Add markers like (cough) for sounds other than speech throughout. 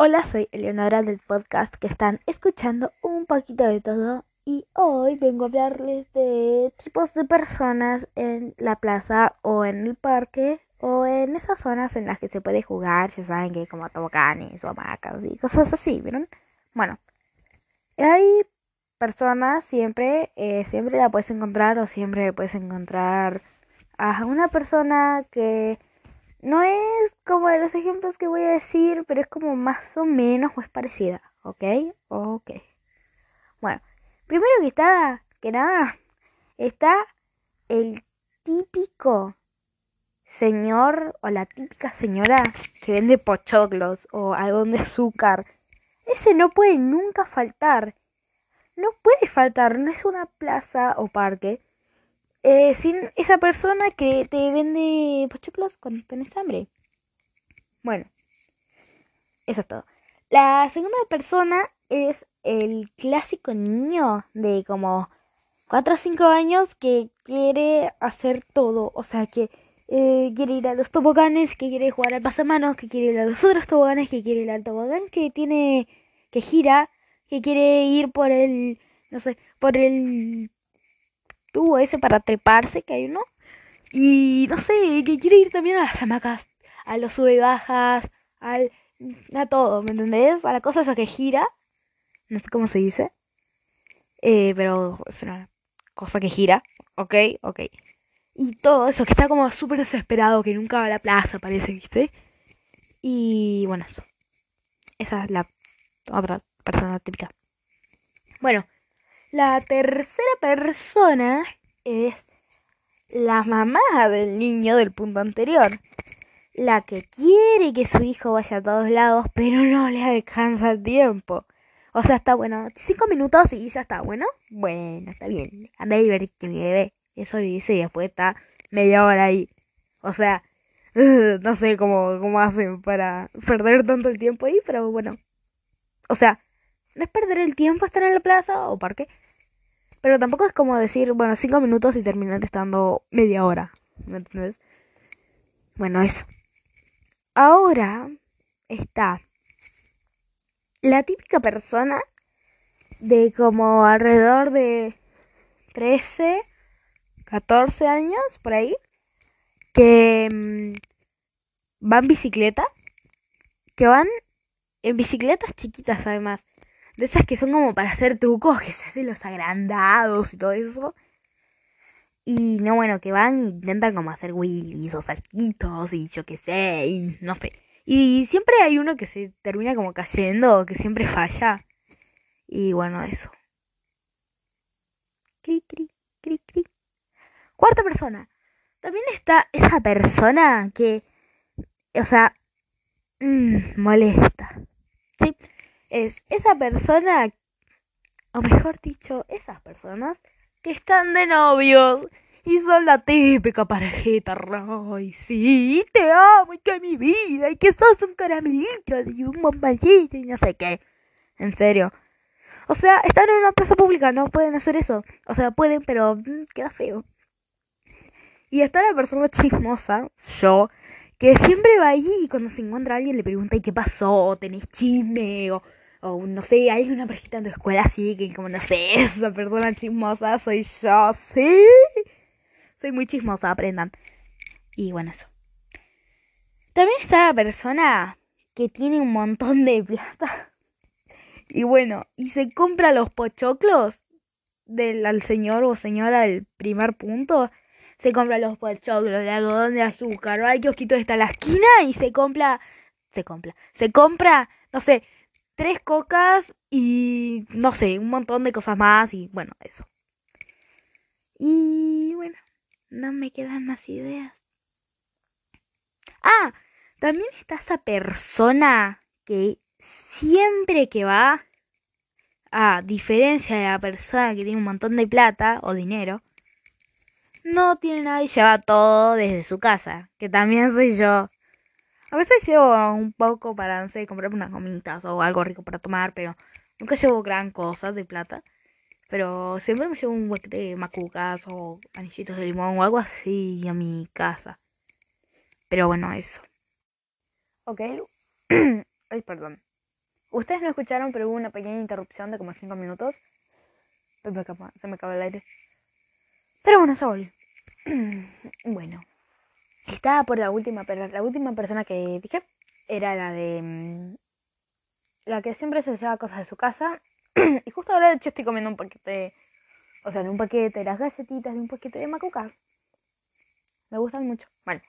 Hola, soy Eleonora del podcast que están escuchando un poquito de todo y hoy vengo a hablarles de tipos de personas en la plaza o en el parque o en esas zonas en las que se puede jugar, ya saben que como toboganes o hamacas y cosas así, ¿vieron? Bueno, hay personas siempre, eh, siempre la puedes encontrar o siempre puedes encontrar a una persona que no es como de los ejemplos que voy a decir, pero es como más o menos o es parecida, ¿ok? Ok. Bueno, primero que está, que nada, está el típico señor o la típica señora que vende pochoclos o algodón de azúcar. Ese no puede nunca faltar. No puede faltar, no es una plaza o parque eh, sin esa persona que te vende pochoclos cuando tienes hambre. Bueno, eso es todo. La segunda persona es el clásico niño de como 4 o 5 años que quiere hacer todo. O sea, que eh, quiere ir a los toboganes, que quiere jugar al pasamanos, que quiere ir a los otros toboganes, que quiere ir al tobogán que tiene, que gira, que quiere ir por el, no sé, por el tubo ese para treparse que hay uno. Y no sé, que quiere ir también a las hamacas, a los sube bajas, al, a todo, ¿me entendés? A la cosa esa que gira. No sé cómo se dice. Eh, pero es una cosa que gira. Ok, ok. Y todo eso, que está como súper desesperado, que nunca va a la plaza, parece, ¿viste? Y bueno, eso. Esa es la otra persona típica. Bueno, la tercera persona es la mamá del niño del punto anterior. La que quiere que su hijo vaya a todos lados, pero no le alcanza el tiempo. O sea, está bueno, cinco minutos y ya está, bueno. Bueno, está bien. Anda a divertirte, mi bebé. Eso dice y después está media hora ahí. O sea, (laughs) no sé cómo, cómo hacen para perder tanto el tiempo ahí, pero bueno. O sea, no es perder el tiempo estar en la plaza o parque. Pero tampoco es como decir, bueno, cinco minutos y terminar estando media hora. ¿Me entiendes? Bueno, eso. Ahora está la típica persona de como alrededor de 13, 14 años, por ahí, que mm, van bicicleta, que van en bicicletas chiquitas además de esas que son como para hacer trucos, que se hacen los agrandados y todo eso. Y no, bueno, que van e intentan como hacer wheelies o saltitos y yo qué sé, y no sé. Y siempre hay uno que se termina como cayendo, que siempre falla. Y bueno, eso. Cri, cri, cri, cri. Cuarta persona. También está esa persona que, o sea, mmm, molesta. ¿Sí? Es esa persona, o mejor dicho, esas personas que están de novios y son la típica parejita, ay, sí, te amo y que mi vida y que sos un caramelito y un bomballito y no sé qué. En serio. O sea, están en una plaza pública, no pueden hacer eso. O sea, pueden, pero mm, queda feo. Y está la persona chismosa, yo, que siempre va allí y cuando se encuentra alguien le pregunta, ¿y qué pasó? ¿Tenés chisme? O no sé, hay una parejita en tu escuela así que como no sé, (laughs) esa persona chismosa soy yo, sí. Soy muy chismosa, aprendan. Y bueno, eso. También está la persona que tiene un montón de (laughs) plata. Y bueno, y se compra los pochoclos del al señor o señora del primer punto. Se compra los pochoclos de algodón de azúcar. Al kiosquito está en la esquina y se compra. Se compra. Se compra, no sé, tres cocas y no sé, un montón de cosas más y bueno, eso. Y bueno, no me quedan más ideas. Ah, también está esa persona que siempre que va, a diferencia de la persona que tiene un montón de plata o dinero, no tiene nada y lleva todo desde su casa, que también soy yo. A veces llevo un poco para, no sé, comprarme unas gomitas o algo rico para tomar, pero nunca llevo gran cosa de plata. Pero siempre me llevo un hueque de macucas o anillitos de limón o algo así a mi casa. Pero bueno, eso. Ok. (clears throat) Ay, perdón. Ustedes no escucharon, pero hubo una pequeña interrupción de como 5 minutos. Se me acabó el aire. Pero bueno, Sol. (clears throat) bueno. Estaba por la última, pero la última persona que dije era la de... Mm, la que siempre se lleva cosas de su casa. (clears throat) y justo ahora de hecho estoy comiendo un paquete... O sea, en un paquete de las galletitas, de un paquete de macuca. Me gustan mucho. Bueno,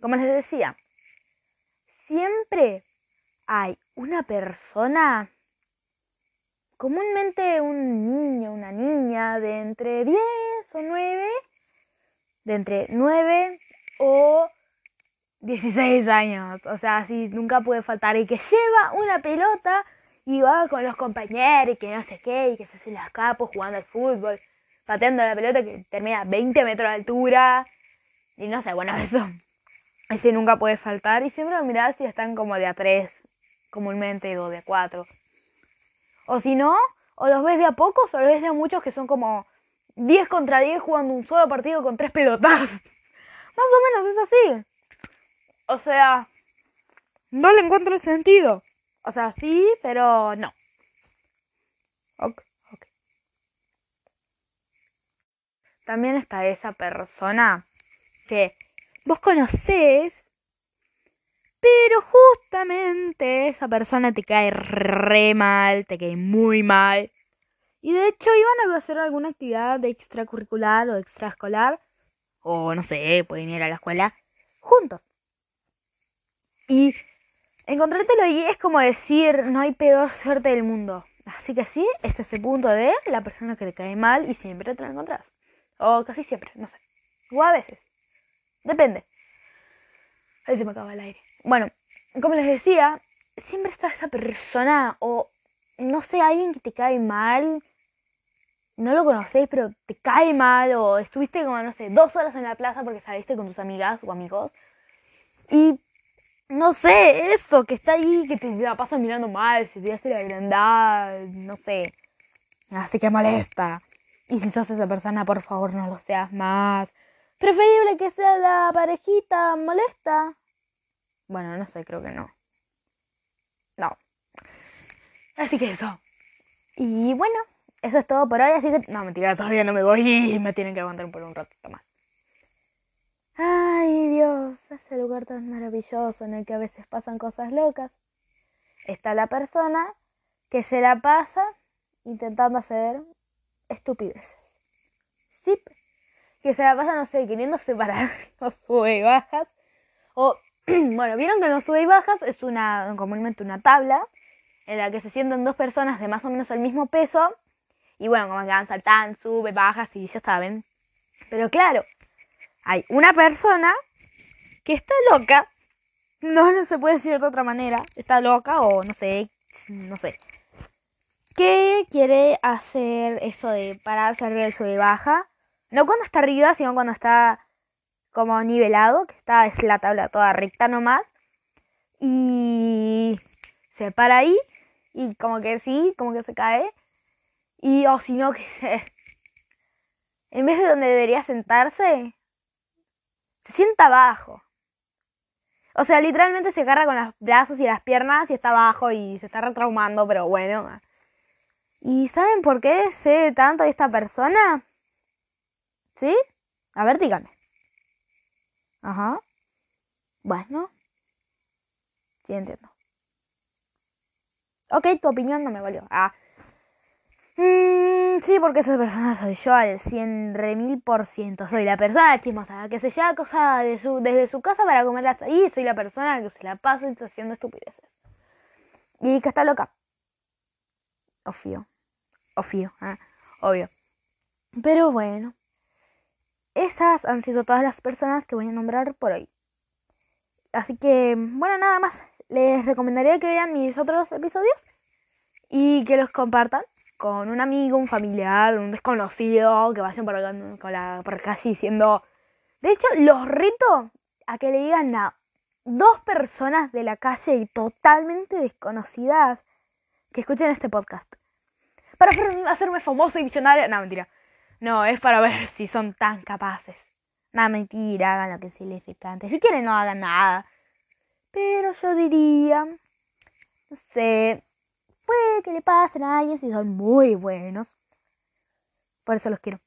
como les decía, siempre hay una persona, comúnmente un niño, una niña de entre 10 o 9, de entre 9 o 16 años. O sea, si nunca puede faltar. Y que lleva una pelota y va con los compañeros y que no sé qué, y que se hace las capos jugando al fútbol, pateando la pelota que termina a 20 metros de altura. Y no sé, bueno, (laughs) eso. Ese nunca puede faltar. Y siempre lo si están como de a 3 comúnmente o de a 4. O si no, o los ves de a pocos o los ves de a muchos que son como 10 contra 10 jugando un solo partido con tres pelotas. (laughs) Más o menos es así. O sea, no le encuentro el sentido. O sea, sí, pero no. Ok, ok. También está esa persona que vos conocés, pero justamente esa persona te cae re mal, te cae muy mal. Y de hecho iban a hacer alguna actividad de extracurricular o extraescolar o no sé, pueden ir a la escuela juntos. Y encontrártelo ahí es como decir, no hay peor suerte del mundo. Así que sí, este es el punto de la persona que te cae mal y siempre te la encontrás. O casi siempre, no sé. O a veces. Depende. Ahí se me acaba el aire. Bueno, como les decía, siempre está esa persona o, no sé, alguien que te cae mal no lo conocéis, pero te cae mal, o estuviste como, no sé, dos horas en la plaza porque saliste con tus amigas o amigos, y no sé, eso que está ahí, que te la pasas mirando mal, si te hace la agrandar, no sé, así que molesta. Y si sos esa persona, por favor, no lo seas más. Preferible que sea la parejita molesta. Bueno, no sé, creo que no. No. Así que eso. Y bueno, eso es todo por hoy, así que... No, mentira, todavía no me voy y me tienen que aguantar por un ratito más. Ay, Dios, ese lugar tan maravilloso en el que a veces pasan cosas locas. Está la persona que se la pasa intentando hacer estupideces. Sí, que se la pasa, no sé, queriendo separar (laughs) los sube y bajas. O, (clears throat) bueno, vieron que los sube y bajas es comúnmente una tabla en la que se sientan dos personas de más o menos el mismo peso y bueno, como que van saltando, sube, bajas y ya saben. Pero claro, hay una persona que está loca. No, no se puede decir de otra manera. Está loca o no sé, no sé. Que quiere hacer eso de pararse arriba del sube baja. No cuando está arriba, sino cuando está como nivelado, que está es la tabla toda recta nomás. Y se para ahí y como que sí, como que se cae y o si no, que en vez de donde debería sentarse, se sienta abajo. O sea, literalmente se agarra con los brazos y las piernas y está abajo y se está retraumando, pero bueno. ¿Y saben por qué sé tanto de esta persona? ¿Sí? A ver, díganme. Ajá. Bueno. Sí, entiendo. Ok, tu opinión no me valió. Ah. Mm, sí, porque esa persona soy yo al cien mil por ciento. Soy la persona chismosa que se lleva cosas de su, desde su casa para comerlas ahí. Soy la persona que se la pasa haciendo estupideces. Y que está loca. Obvio. Obvio. ¿eh? Obvio. Pero bueno. Esas han sido todas las personas que voy a nombrar por hoy. Así que, bueno, nada más. Les recomendaría que vean mis otros episodios y que los compartan con un amigo, un familiar, un desconocido que vayan por, con la, por casi diciendo... De hecho, los reto a que le digan a dos personas de la calle y totalmente desconocidas que escuchen este podcast. Para hacerme famoso y millonaria. No, mentira. No, es para ver (laughs) si son tan capaces. Nada, mentira, hagan lo que se les cante. Si quieren, no hagan nada. Pero yo diría, no sé, que le pasen a alguien si son muy buenos. Por eso los quiero.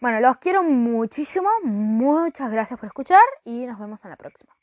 Bueno, los quiero muchísimo. Muchas gracias por escuchar y nos vemos en la próxima.